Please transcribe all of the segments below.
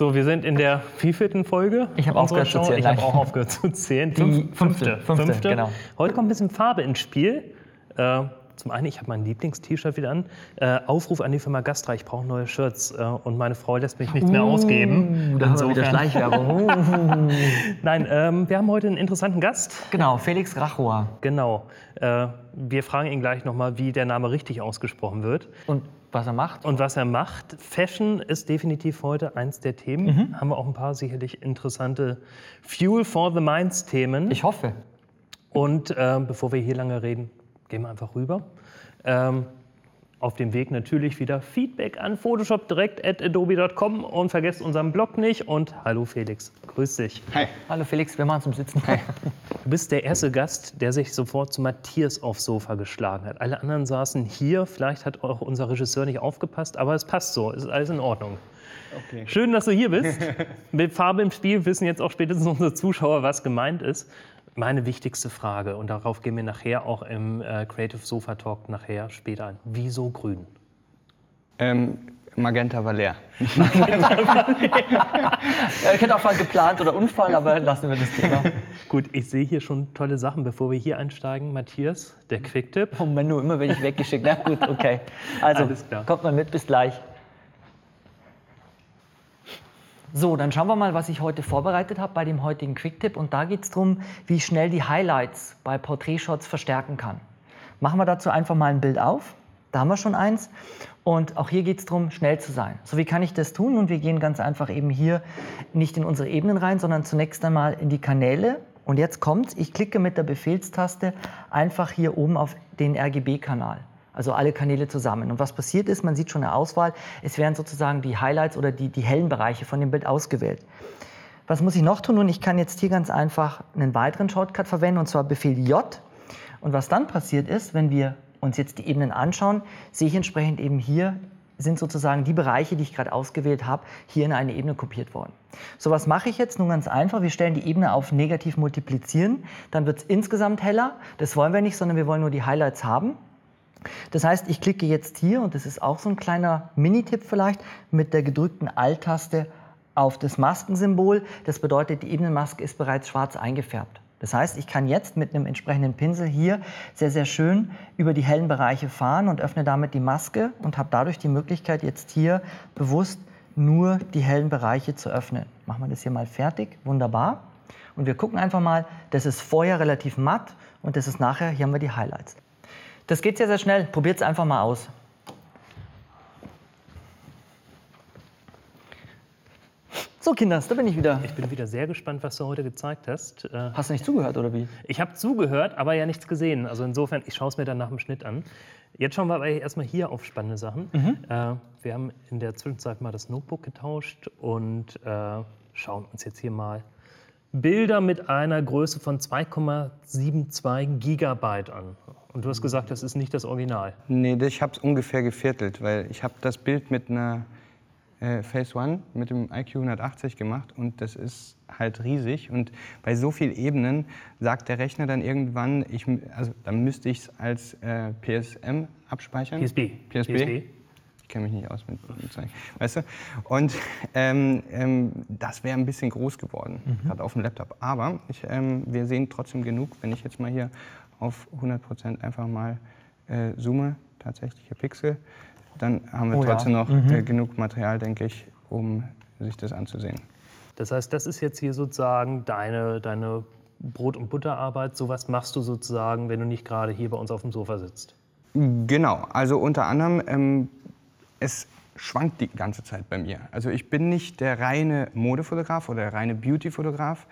So, wir sind in der wievielten Folge? Ich habe aufgehört zu zählen. Ich habe auch aufgehört zu zählen. Die fünfte, fünfte, genau. Heute kommt ein bisschen Farbe ins Spiel. Äh, zum einen, ich habe mein Lieblings-T-Shirt wieder an. Äh, Aufruf an die Firma Gastra, ich brauche neue Shirts äh, und meine Frau lässt mich nichts mehr ausgeben. Uh, da haben wir wieder Schleichwerbung. Nein, ähm, wir haben heute einen interessanten Gast. Genau, Felix Rachoa. Genau. Äh, wir fragen ihn gleich nochmal, wie der Name richtig ausgesprochen wird. Und was er macht? Und was er macht. Fashion ist definitiv heute eins der Themen. Mhm. Haben wir auch ein paar sicherlich interessante Fuel for the Minds Themen. Ich hoffe. Und äh, bevor wir hier lange reden, gehen wir einfach rüber. Ähm, auf dem Weg natürlich wieder Feedback an Photoshop direkt at adobe.com und vergesst unseren Blog nicht. Und hallo Felix, grüß dich. Hi. Hallo Felix, wir machen zum Sitzen. Du bist der erste Gast, der sich sofort zu Matthias aufs Sofa geschlagen hat. Alle anderen saßen hier. Vielleicht hat auch unser Regisseur nicht aufgepasst, aber es passt so. Es ist alles in Ordnung. Okay. Schön, dass du hier bist. Mit Farbe im Spiel wissen jetzt auch spätestens unsere Zuschauer, was gemeint ist. Meine wichtigste Frage, und darauf gehen wir nachher auch im äh, Creative Sofa Talk nachher später ein. Wieso grün? Ähm, Magenta Valer. Ja, ich hätte auch mal geplant oder Unfall, aber lassen wir das Thema. Gut, ich sehe hier schon tolle Sachen. Bevor wir hier einsteigen, Matthias, der Quicktip. Oh Menno, immer werde ich weggeschickt. Na gut, okay. Also, kommt mal mit, bis gleich. So, dann schauen wir mal, was ich heute vorbereitet habe bei dem heutigen Quicktip. Und da geht es darum, wie ich schnell die Highlights bei Porträtshots verstärken kann. Machen wir dazu einfach mal ein Bild auf. Da haben wir schon eins. Und auch hier geht es darum, schnell zu sein. So, wie kann ich das tun? Und wir gehen ganz einfach eben hier nicht in unsere Ebenen rein, sondern zunächst einmal in die Kanäle. Und jetzt kommt's, ich klicke mit der Befehlstaste einfach hier oben auf den RGB-Kanal. Also alle Kanäle zusammen. Und was passiert ist, man sieht schon eine Auswahl, es werden sozusagen die Highlights oder die, die hellen Bereiche von dem Bild ausgewählt. Was muss ich noch tun? Nun, ich kann jetzt hier ganz einfach einen weiteren Shortcut verwenden, und zwar Befehl J. Und was dann passiert ist, wenn wir uns jetzt die Ebenen anschauen, sehe ich entsprechend eben hier sind sozusagen die Bereiche, die ich gerade ausgewählt habe, hier in eine Ebene kopiert worden. So, was mache ich jetzt? Nun ganz einfach, wir stellen die Ebene auf negativ multiplizieren, dann wird es insgesamt heller. Das wollen wir nicht, sondern wir wollen nur die Highlights haben. Das heißt, ich klicke jetzt hier, und das ist auch so ein kleiner Minitipp vielleicht, mit der gedrückten Alt-Taste auf das Maskensymbol. Das bedeutet, die Ebenenmaske ist bereits schwarz eingefärbt. Das heißt, ich kann jetzt mit einem entsprechenden Pinsel hier sehr, sehr schön über die hellen Bereiche fahren und öffne damit die Maske und habe dadurch die Möglichkeit, jetzt hier bewusst nur die hellen Bereiche zu öffnen. Machen wir das hier mal fertig. Wunderbar. Und wir gucken einfach mal, das ist vorher relativ matt und das ist nachher, hier haben wir die Highlights. Das geht sehr, sehr schnell. Probiert es einfach mal aus. So, Kinders, da bin ich wieder. Ich bin wieder sehr gespannt, was du heute gezeigt hast. Äh, Hast du nicht zugehört oder wie? Ich habe zugehört, aber ja nichts gesehen. Also insofern, ich schaue es mir dann nach dem Schnitt an. Jetzt schauen wir aber erstmal hier auf spannende Sachen. Äh, wir haben in der Zwischenzeit mal das Notebook getauscht und äh, schauen uns jetzt hier mal Bilder mit einer Größe von 2,72 Gigabyte an. Und du hast gesagt, das ist nicht das Original. Nee, ich habe es ungefähr geviertelt, weil ich habe das Bild mit einer äh, Phase One mit dem IQ 180 gemacht und das ist halt riesig. Und bei so vielen Ebenen sagt der Rechner dann irgendwann, ich, also dann müsste ich es als äh, PSM abspeichern. PSB. PSB. Ich kenne mich nicht aus mit mit weißt du? Und ähm, ähm, das wäre ein bisschen groß geworden, gerade auf dem Laptop. Aber ich, ähm, wir sehen trotzdem genug, wenn ich jetzt mal hier auf 100% einfach mal äh, zoome, tatsächliche Pixel, dann haben wir Oh ja. trotzdem noch äh, genug Material, denke ich, um sich das anzusehen. Das heißt, das ist jetzt hier sozusagen deine, deine Brot- und Butterarbeit. Sowas machst du sozusagen, wenn du nicht gerade hier bei uns auf dem Sofa sitzt. Genau, also unter anderem, ähm, es schwankt die ganze Zeit bei mir. Also ich bin nicht der reine Modefotograf oder der reine Beauty-Fotograf,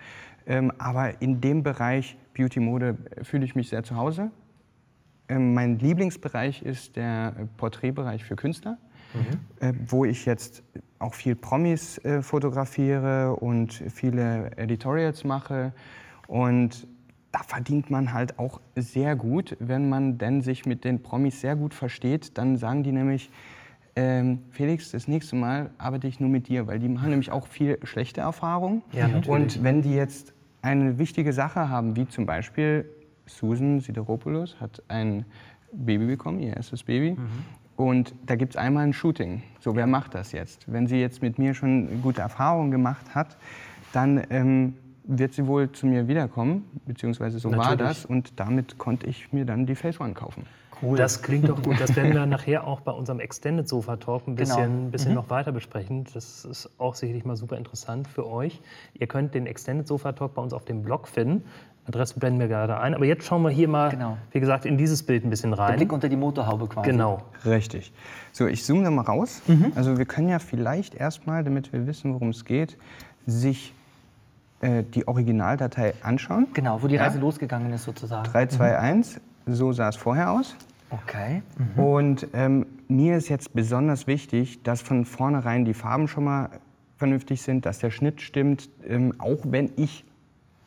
ähm, aber in dem Bereich Beauty-Mode fühle ich mich sehr zu Hause. Ähm, mein Lieblingsbereich ist der Porträtbereich für Künstler, äh, wo ich jetzt auch viel Promis äh, fotografiere und viele Editorials mache. Und da verdient man halt auch sehr gut, wenn man denn sich mit den Promis sehr gut versteht. Dann sagen die nämlich, ähm, Felix, das nächste Mal arbeite ich nur mit dir, weil die machen nämlich auch viel schlechte Erfahrungen. Ja, natürlich. Und wenn die jetzt eine wichtige Sache haben, wie zum Beispiel Susan Sideropoulos hat ein Baby bekommen, ihr erstes Baby. Und da gibt es einmal ein Shooting. So, wer macht das jetzt? Wenn sie jetzt mit mir schon gute Erfahrungen gemacht hat, dann ähm, wird sie wohl zu mir wiederkommen, beziehungsweise so war Natürlich. das. Und damit konnte ich mir dann die Face One kaufen. Das klingt doch gut. Das werden wir nachher auch bei unserem Extended Sofa Talk ein bisschen, Genau. bisschen noch weiter besprechen. Das ist auch sicherlich mal super interessant für euch. Ihr könnt den Extended Sofa Talk bei uns auf dem Blog finden. Adresse blenden wir gerade ein. Aber jetzt schauen wir hier mal, Genau. wie gesagt, in dieses Bild ein bisschen Der rein. Blick unter die Motorhaube quasi. Genau. Richtig. So, ich zoome da mal raus. Also wir können ja vielleicht erstmal, damit wir wissen, worum es geht, sich äh, die Originaldatei anschauen. Genau, wo die Ja. Reise losgegangen ist sozusagen. 3, 2, 1, so sah es vorher aus. Okay. Und ähm, mir ist jetzt besonders wichtig, dass von vornherein die Farben schon mal vernünftig sind, dass der Schnitt stimmt. Ähm, auch wenn ich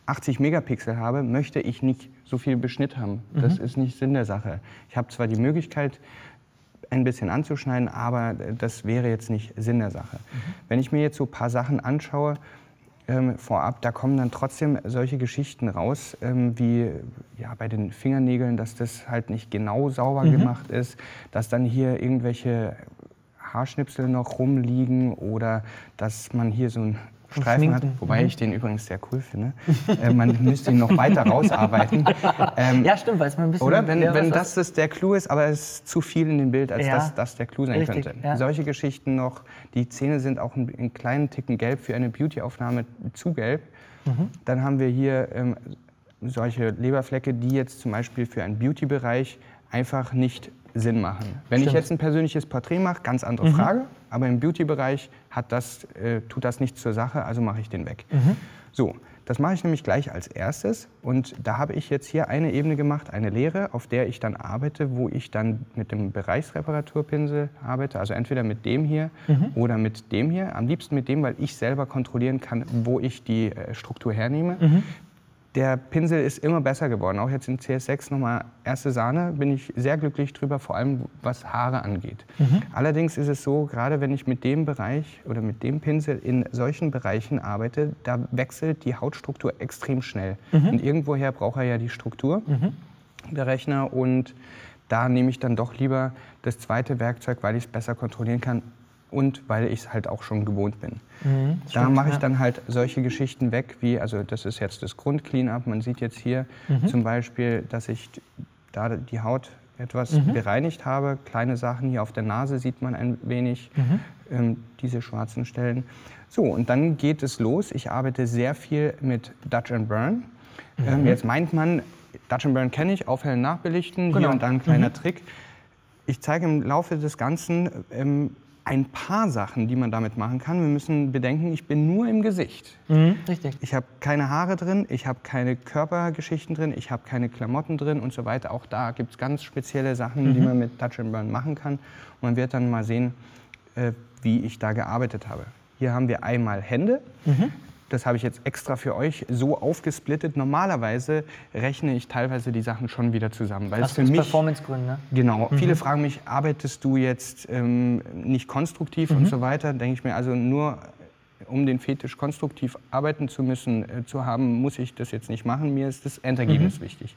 80 Megapixel habe, möchte ich nicht so viel Beschnitt haben. Das ist nicht Sinn der Sache. Ich habe zwar die Möglichkeit, ein bisschen anzuschneiden, aber das wäre jetzt nicht Sinn der Sache. Wenn ich mir jetzt so ein paar Sachen anschaue, ähm, vorab, da kommen dann trotzdem solche Geschichten raus, ähm, wie ja, bei den Fingernägeln, dass das halt nicht genau sauber gemacht ist, dass dann hier irgendwelche Haarschnipsel noch rumliegen oder dass man hier so einen Streifen hat, wobei ich den übrigens sehr cool finde. äh, man müsste ihn noch weiter rausarbeiten. Ähm, Ja, stimmt, weil es mal ein bisschen. oder? Wenn, wenn das, das der Clou ist, aber es ist zu viel in dem Bild, als Ja. dass das der Clou sein Richtig, könnte. ja. Solche Geschichten noch. Die Zähne sind auch einen, einen kleinen Ticken gelb für eine Beauty-Aufnahme zu gelb. Mhm. Dann haben wir hier ähm, solche Leberflecke, die jetzt zum Beispiel für einen Beauty-Bereich einfach nicht Sinn machen. Wenn ich Stimmt. jetzt ein persönliches Porträt mache, ganz andere Mhm. Frage. Aber im Beauty-Bereich hat das, äh, tut das nichts zur Sache, also mache ich den weg. Mhm. So, das mache ich nämlich gleich als erstes. Und da habe ich jetzt hier eine Ebene gemacht, eine leere, auf der ich dann arbeite, wo ich dann mit dem Bereichsreparaturpinsel arbeite. Also entweder mit dem hier oder mit dem hier. Am liebsten mit dem, weil ich selber kontrollieren kann, wo ich die äh, Struktur hernehme. Der Pinsel ist immer besser geworden. Auch jetzt in CS6 nochmal erste Sahne, bin ich sehr glücklich drüber, vor allem was Haare angeht. Allerdings ist es so, gerade wenn ich mit dem Bereich oder mit dem Pinsel in solchen Bereichen arbeite, da wechselt die Hautstruktur extrem schnell. Und irgendwoher braucht er ja die Struktur, der Rechner. Und da nehme ich dann doch lieber das zweite Werkzeug, weil ich es besser kontrollieren kann und weil ich es halt auch schon gewohnt bin. Da mache ich dann halt solche Geschichten weg, wie, also das ist jetzt das Grund-Clean-up. Man sieht jetzt hier zum Beispiel, dass ich da die Haut etwas bereinigt habe. Kleine Sachen hier auf der Nase sieht man ein wenig, ähm, diese schwarzen Stellen. So, und dann geht es los. Ich arbeite sehr viel mit Dutch and Burn. Ähm, jetzt meint man, Dutch and Burn kenne ich, aufhellen, nachbelichten, hier Genau. und da ein kleiner Trick. Ich zeige im Laufe des Ganzen ähm, ein paar Sachen, die man damit machen kann. Wir müssen bedenken, ich bin nur im Gesicht. Mhm, richtig. Ich habe keine Haare drin, ich habe keine Körpergeschichten drin, ich habe keine Klamotten drin und so weiter. Auch da gibt es ganz spezielle Sachen, die man mit Touch and Burn machen kann. Und man wird dann mal sehen, äh, wie ich da gearbeitet habe. Hier haben wir einmal Hände. Das habe ich jetzt extra für euch so aufgesplittet. Normalerweise rechne ich teilweise die Sachen schon wieder zusammen, weil Hast für mich Performancegründe, ne? Genau. Viele fragen mich, arbeitest du jetzt ähm, nicht konstruktiv und so weiter? Denke ich mir, also nur um den Fetisch konstruktiv arbeiten zu müssen, äh, zu haben, muss ich das jetzt nicht machen. Mir ist das Endergebnis wichtig.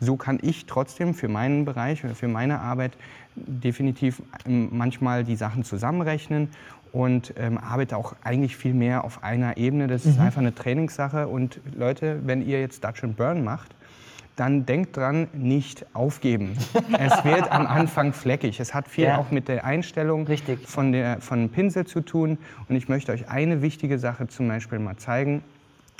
So kann ich trotzdem für meinen Bereich oder für meine Arbeit definitiv ähm, manchmal die Sachen zusammenrechnen und ähm, arbeite auch eigentlich viel mehr auf einer Ebene. Das ist einfach eine Trainingssache. Und Leute, wenn ihr jetzt Dutch and Burn macht, dann denkt dran, nicht aufgeben. es wird am Anfang fleckig. Es hat viel Ja. auch mit der Einstellung Richtig. von der von Pinsel zu tun. Und ich möchte euch eine wichtige Sache zum Beispiel mal zeigen.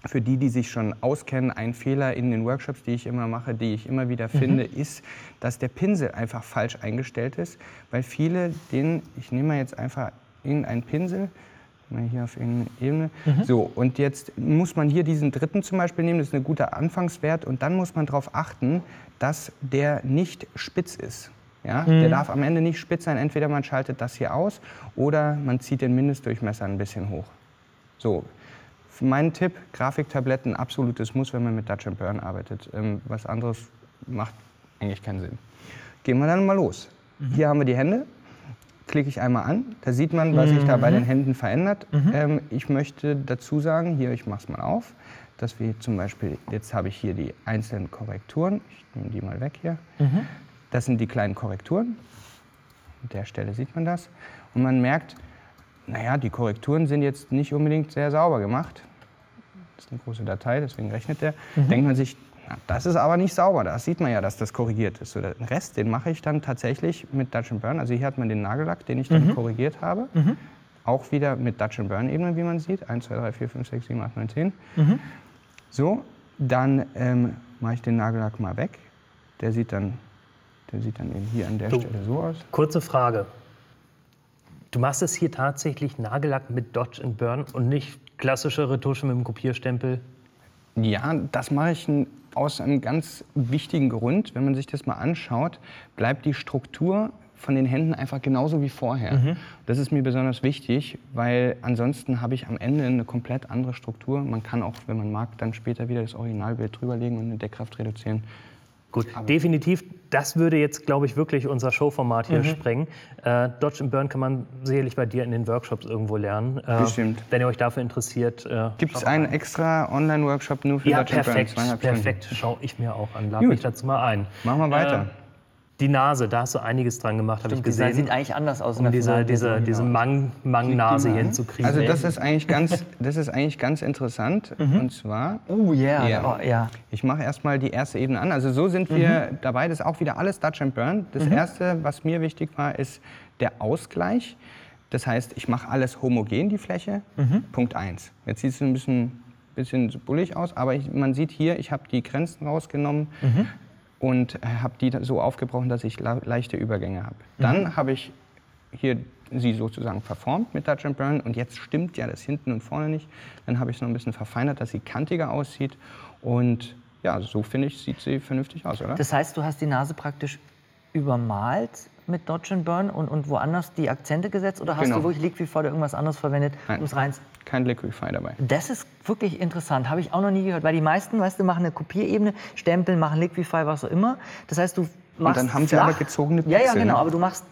Für die, die sich schon auskennen, ein Fehler in den Workshops, die ich immer mache, die ich immer wieder finde, ist, dass der Pinsel einfach falsch eingestellt ist. Weil viele den, ich nehme mal jetzt einfach irgendeinen Pinsel, hier auf irgendeine Ebene. So, und jetzt muss man hier diesen dritten zum Beispiel nehmen, das ist ein guter Anfangswert. Und dann muss man darauf achten, dass der nicht spitz ist. Ja? Der darf am Ende nicht spitz sein. Entweder man schaltet das hier aus oder man zieht den Mindestdurchmesser ein bisschen hoch. So, mein Tipp, Grafiktabletten, absolutes Muss, wenn man mit Dutch Burn arbeitet. Ähm, was anderes macht eigentlich keinen Sinn. Gehen wir dann mal los. Hier haben wir die Hände. Klicke ich einmal an, da sieht man, was sich da bei den Händen verändert. Ähm, ich möchte dazu sagen, hier, ich mache es mal auf, dass wir zum Beispiel, jetzt habe ich hier die einzelnen Korrekturen. Ich nehme die mal weg hier. Das sind die kleinen Korrekturen. An der Stelle sieht man das. Und man merkt, naja, die Korrekturen sind jetzt nicht unbedingt sehr sauber gemacht. Das ist eine große Datei, deswegen rechnet der. Denkt man sich, na, das ist aber nicht sauber. Da sieht man ja, dass das korrigiert ist. So, den Rest, den mache ich dann tatsächlich mit Dutch Burn. Also hier hat man den Nagellack, den ich dann korrigiert habe. Auch wieder mit Dutch Burn Ebene, wie man sieht. 1, 2, 3, 4, 5, 6, 7, 8, 9, 10. So, dann ähm, mache ich den Nagellack mal weg. Der sieht dann, der sieht dann eben hier an der Du. Stelle so aus. Kurze Frage. Du machst es hier tatsächlich Nagellack mit Dodge and Burn und nicht klassische Retusche mit dem Kopierstempel? Ja, das mache ich aus einem ganz wichtigen Grund. Wenn man sich das mal anschaut, bleibt die Struktur von den Händen einfach genauso wie vorher. Das ist mir besonders wichtig, weil ansonsten habe ich am Ende eine komplett andere Struktur. Man kann auch, wenn man mag, dann später wieder das Originalbild drüberlegen und eine Deckkraft reduzieren. Gut, definitiv. Das würde jetzt, glaube ich, wirklich unser Showformat hier sprengen. Äh, Dodge and Burn kann man sicherlich bei dir in den Workshops irgendwo lernen. Äh, Bestimmt. Wenn ihr euch dafür interessiert. Äh, Gibt es einen extra Online-Workshop nur für Ja, Dutch and Burn? perfekt. Stunden. Perfekt. Schau ich mir auch an. Lad Gut. mich dazu mal ein. Machen wir weiter. Äh, die Nase, da hast du einiges dran gemacht, habe ich Die gesehen. sieht eigentlich anders aus. um diese, diese, diese Mang- Mang-Nase hier hinzukriegen. Also das ist eigentlich ganz, das ist eigentlich ganz interessant. Und zwar Oh yeah. Ja. Oh, ja. Ich mache erstmal die erste Ebene an. Also so sind wir Mhm. dabei. Das ist auch wieder alles Dutch and Burn. Das erste, was mir wichtig war, ist der Ausgleich. Das heißt, ich mache alles homogen, die Fläche. Mhm. Punkt 1. Jetzt sieht es ein bisschen, bisschen bullig aus, aber ich, man sieht hier, ich habe die Grenzen rausgenommen Mhm. Und habe die so aufgebrochen, dass ich leichte Übergänge habe. Mhm. Dann habe ich hier sie sozusagen verformt mit Dutch and Burn und jetzt stimmt ja das hinten und vorne nicht. Dann habe ich es noch ein bisschen verfeinert, dass sie kantiger aussieht und ja, so finde ich, sieht sie vernünftig aus, oder? Das heißt, du hast die Nase praktisch übermalt mit Dodge and Burn und, und woanders die Akzente gesetzt? Oder hast Genau. du wirklich Liquify oder irgendwas anderes verwendet? Nein. um es rein Kein Liquify dabei. Das ist wirklich interessant, habe ich auch noch nie gehört, weil die meisten, weißt du, machen eine Kopierebene, stempeln, machen Liquify, was auch immer. Das heißt, du machst dann haben sie flach. aber gezogene Ja, ja, Pixel, genau, ne? aber du machst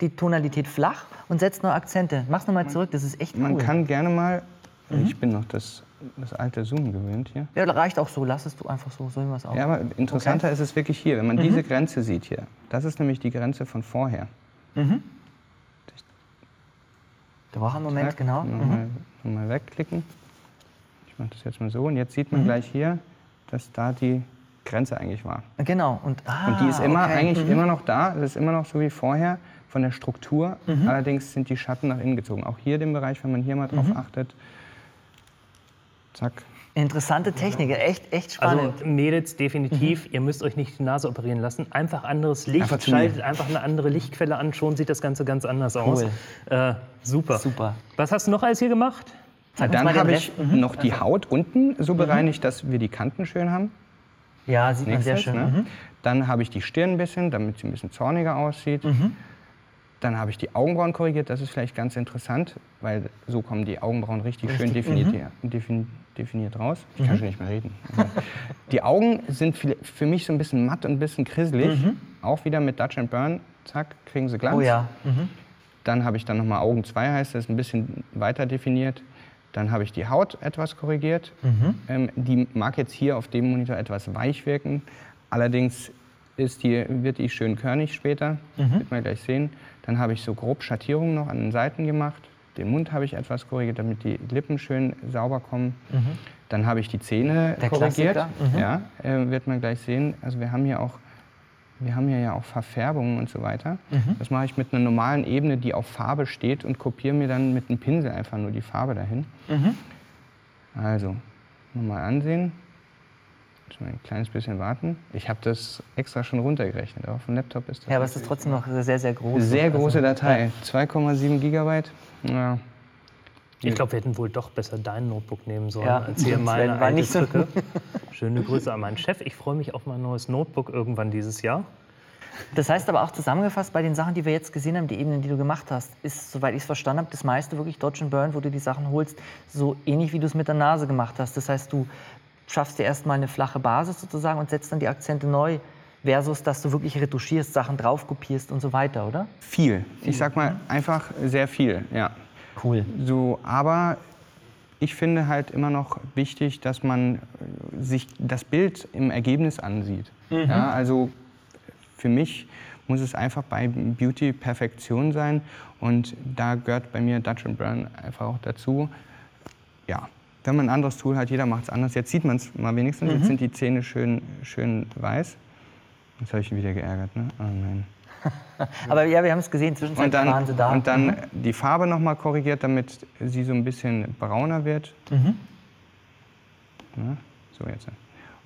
die Tonalität flach und setzt noch Akzente. Mach's nochmal zurück, das ist echt Man cool. kann gerne mal, Mhm. ich bin noch das, das alte Zoom gewöhnt hier. ja, reicht auch so, lass es du einfach so, so wie wir es auch. Ja, aber interessanter ist es wirklich hier, wenn man Mhm. diese Grenze sieht hier. Das ist nämlich die Grenze von vorher. Da war ein Moment, Zack, genau. Nochmal, nochmal wegklicken. Ich mache das jetzt mal so und jetzt sieht man Mhm. gleich hier, dass da die Grenze eigentlich war. Genau. Und, ah, Und die ist immer okay. eigentlich immer noch da. Es ist immer noch so wie vorher von der Struktur. Mhm. Allerdings sind die Schatten nach innen gezogen. Auch hier den Bereich, wenn man hier mal Mhm. drauf achtet. Zack. Interessante Technik, echt, echt spannend. Also Mädels, Mhm. definitiv, ihr müsst euch nicht die Nase operieren lassen. Einfach anderes Licht, Einfach schaltet einfach eine andere Lichtquelle an, schon sieht das Ganze ganz anders aus. Äh, super. Super. Was hast du noch alles hier gemacht? Zeig Dann habe ich. Mhm. noch die Haut unten so bereinigt, dass wir die Kanten schön haben. Ja, sieht man sehr Nächstes, schön. ne? Mhm. Dann habe ich die Stirn ein bisschen, damit sie ein bisschen zorniger aussieht. Mhm. Dann habe ich die Augenbrauen korrigiert. Das ist vielleicht ganz interessant, weil so kommen die Augenbrauen richtig, schön Richtig, definiert, mhm. defin, definiert raus. Ich kann schon nicht mehr reden. Also, die Augen sind für, mich so ein bisschen matt und ein bisschen krisselig. Auch wieder mit Dutch and Burn. Zack, kriegen sie Glanz. Mhm. Oh ja. Mhm. Dann habe ich dann nochmal Augen 2, heißt das, ein bisschen weiter definiert. Dann habe ich die Haut etwas korrigiert. Mhm. Ähm, die mag jetzt hier auf dem Monitor etwas weich wirken. Allerdings ist die, wird die schön körnig später, Mhm. wird man gleich sehen. Dann habe ich so grob Schattierungen noch an den Seiten gemacht. Den Mund habe ich etwas korrigiert, damit die Lippen schön sauber kommen. Dann habe ich die Zähne Mhm. Der korrigiert. Mhm. Ja, äh, wird man gleich sehen. Also wir haben hier auch wir haben hier ja auch Verfärbungen und so weiter. Mhm. Das mache ich mit einer normalen Ebene, die auf Farbe steht und kopiere mir dann mit einem Pinsel einfach nur die Farbe dahin. Mhm. Also, nochmal ansehen. Wir ein kleines bisschen warten. Ich habe das extra schon runtergerechnet. Auf dem Laptop ist das Ja, aber es ist trotzdem noch sehr, sehr groß. eine sehr große Also, Datei. 2,7 Gigabyte. Ja. Ich glaube, wir hätten wohl doch besser dein Notebook nehmen sollen, Ja, als hier meine war alte nicht so-. Schöne Grüße an meinen Chef. Ich freue mich auf mein neues Notebook irgendwann dieses Jahr. Das heißt aber auch zusammengefasst, bei den Sachen, die wir jetzt gesehen haben, die Ebenen, die du gemacht hast, ist, soweit ich es verstanden habe, das meiste wirklich Dodge and Burn, wo du die Sachen holst, so ähnlich wie du es mit der Nase gemacht hast. Das heißt, du schaffst dir erstmal eine flache Basis sozusagen und setzt dann die Akzente neu, versus dass du wirklich retuschierst, Sachen drauf kopierst und so weiter, oder? Viel. Ich sag mal einfach sehr viel, ja. Cool. So, aber ich finde halt immer noch wichtig, dass man äh, sich das Bild im Ergebnis ansieht. Ja, also für mich muss es einfach bei Beauty Perfektion sein und da gehört bei mir Dutch and Burn einfach auch dazu. Ja, wenn man ein anderes Tool hat, jeder macht es anders. Jetzt sieht man es mal wenigstens. Jetzt sind die Zähne schön, schön weiß. Jetzt habe ich ihn wieder geärgert, ne? Oh nein. Aber ja, wir haben es gesehen, zwischenzeitlich dann, waren sie da. und dann die Farbe noch mal korrigiert, damit sie so ein bisschen brauner wird. Mhm. Ja, so jetzt.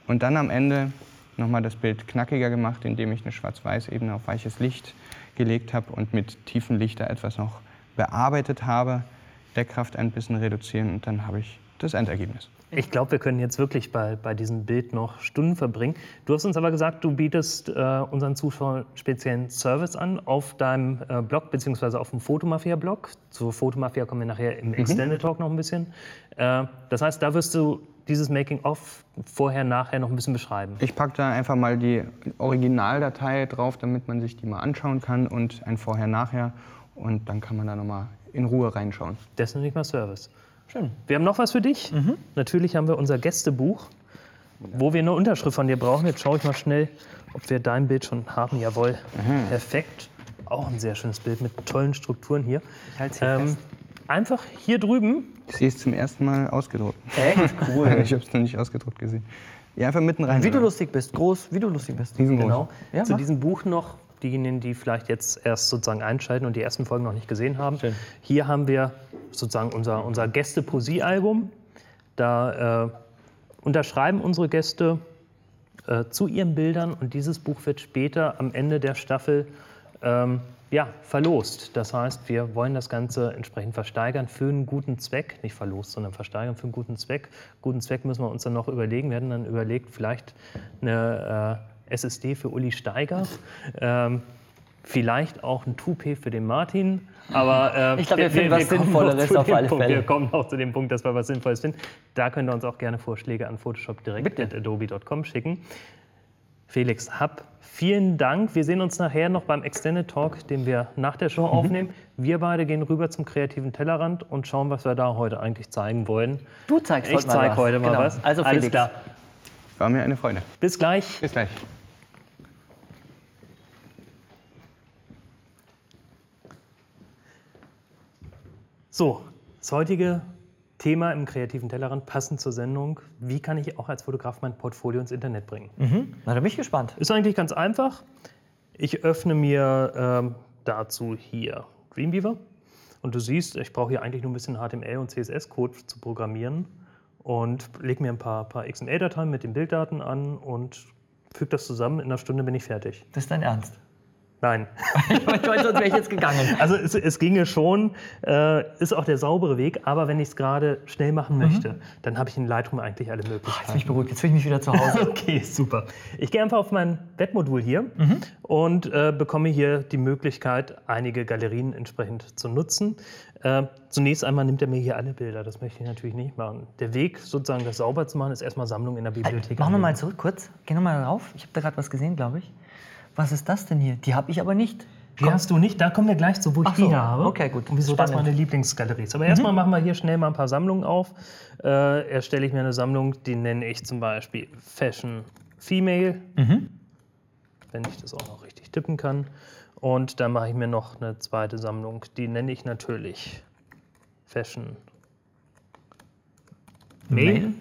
Und dann am Ende noch mal das Bild knackiger gemacht, indem ich eine Schwarz-Weiß-Ebene auf weiches Licht gelegt habe und mit tiefen Lichter etwas noch bearbeitet habe, Deckkraft ein bisschen reduzieren und dann habe ich das Endergebnis. Ich glaube, wir können jetzt wirklich bei, bei diesem Bild noch Stunden verbringen. Du hast uns aber gesagt, du bietest äh, unseren Zuschauern speziellen Service an auf deinem äh, Blog beziehungsweise auf dem Fotomafia-Blog. Zur Fotomafia kommen wir nachher im Extended Talk noch ein bisschen. Äh, das heißt, da wirst du dieses Making-of vorher, nachher noch ein bisschen beschreiben. Ich packe da einfach mal die Originaldatei drauf, damit man sich die mal anschauen kann und ein Vorher-Nachher und dann kann man da noch mal in Ruhe reinschauen. Das ist nicht mal Service. Schön. Wir haben noch was für dich. Natürlich haben wir unser Gästebuch, wo wir eine Unterschrift von dir brauchen. Jetzt schaue ich mal schnell, ob wir dein Bild schon haben. Jawohl, perfekt. Auch ein sehr schönes Bild mit tollen Strukturen hier. Ich halte hier Ähm, fest. einfach hier drüben. Ich sehe es zum ersten Mal ausgedruckt. Echt? Cool. Ich habe es noch nicht ausgedruckt gesehen. Ja, einfach mitten rein. Wie du oder? lustig bist, groß, wie du lustig bist. Riesengroß. Genau. Ja, Zu mach. diesem Buch noch, diejenigen, die vielleicht jetzt erst sozusagen einschalten und die ersten Folgen noch nicht gesehen haben. Hier haben wir sozusagen unser, unser Gäste-Poesie-Album. Da äh, unterschreiben unsere Gäste äh, zu ihren Bildern und dieses Buch wird später am Ende der Staffel ähm, ja, verlost. Das heißt, wir wollen das Ganze entsprechend versteigern für einen guten Zweck. Nicht verlost, sondern versteigern für einen guten Zweck. Guten Zweck müssen wir uns dann noch überlegen. Wir hatten dann überlegt, vielleicht eine äh, SSD für Uli Steiger. Ähm, Vielleicht auch ein Toupet für den Martin, aber äh, Ich glaub, wir finden was kommen noch Sinnvolleres auf alle Punkt. Fälle. Wir kommen auch zu dem Punkt, dass wir was Sinnvolles finden. Da könnt ihr uns auch gerne Vorschläge an photoshop.adobe.com schicken. Felix Happ, vielen Dank. Wir sehen uns nachher noch beim Extended Talk, den wir nach der Mhm. Show aufnehmen. Wir beide gehen rüber zum kreativen Tellerrand und schauen, was wir da heute eigentlich zeigen wollen. Du zeigst Ich heute mal zeige was. heute mal Genau. was. Also Alles Felix. klar. War mir eine Freude. Bis gleich. Bis gleich. So, das heutige Thema im kreativen Tellerrand, passend zur Sendung. Wie kann ich auch als Fotograf mein Portfolio ins Internet bringen? Na, da bin ich gespannt. Ist eigentlich ganz einfach. Ich öffne mir ähm, dazu hier Dreamweaver. Und du siehst, ich brauche hier eigentlich nur ein bisschen HTML und CSS-Code zu programmieren. Und lege mir ein paar, paar XML-Dateien mit den Bilddaten an und füge das zusammen. In einer Stunde bin ich fertig. Das ist dein Ernst. Nein. sonst wäre ich jetzt gegangen. Also es, es ginge schon, äh, ist auch der saubere Weg, aber wenn ich es gerade schnell machen möchte, dann habe ich in Lightroom eigentlich alle Jetzt bin Möglichkeiten. ich beruhigt, jetzt fühle ich mich wieder zu Hause. Okay, super. Ich gehe einfach auf mein Webmodul hier und äh, bekomme hier die Möglichkeit, einige Galerien entsprechend zu nutzen. Äh, zunächst einmal nimmt er mir hier alle Bilder, das möchte ich natürlich nicht machen. Der Weg, sozusagen das sauber zu machen, ist erstmal Sammlung in der Bibliothek. Machen wir mal zurück kurz. Geh noch mal rauf. Ich habe da gerade was gesehen, glaube ich. Was ist das denn hier? Die habe ich aber nicht. Die hast du nicht, da kommen wir gleich zu, wo ich Ach so, die hier habe. okay, gut. Und wieso das Spannend. meine Lieblingsgalerie ist. Aber erstmal machen wir hier schnell mal ein paar Sammlungen auf. Äh, erstelle ich mir eine Sammlung, die nenne ich zum Beispiel Fashion Female. Wenn ich das auch noch richtig tippen kann. Und dann mache ich mir noch eine zweite Sammlung, die nenne ich natürlich Fashion Male.